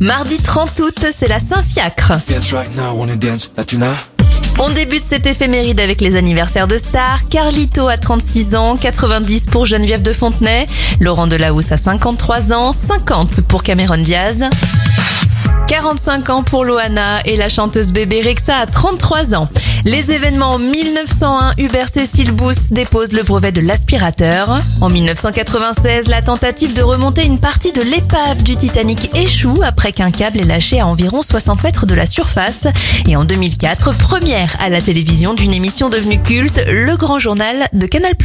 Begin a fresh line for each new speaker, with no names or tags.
Mardi 30 août, c'est la Saint-Fiacre. On débute cette éphéméride avec les anniversaires de stars. Carlito a 36 ans, 90 pour Geneviève de Fontenay, Laurent Delahousse a 53 ans, 50 pour Cameron Diaz. 45 ans pour Loana et la chanteuse bébé Rexa a 33 ans. Les événements en 1901, Hubert Cécile Bousse dépose le brevet de l'aspirateur. En 1996, la tentative de remonter une partie de l'épave du Titanic échoue après qu'un câble est lâché à environ 60 mètres de la surface. Et en 2004, première à la télévision d'une émission devenue culte, Le Grand Journal de Canal+.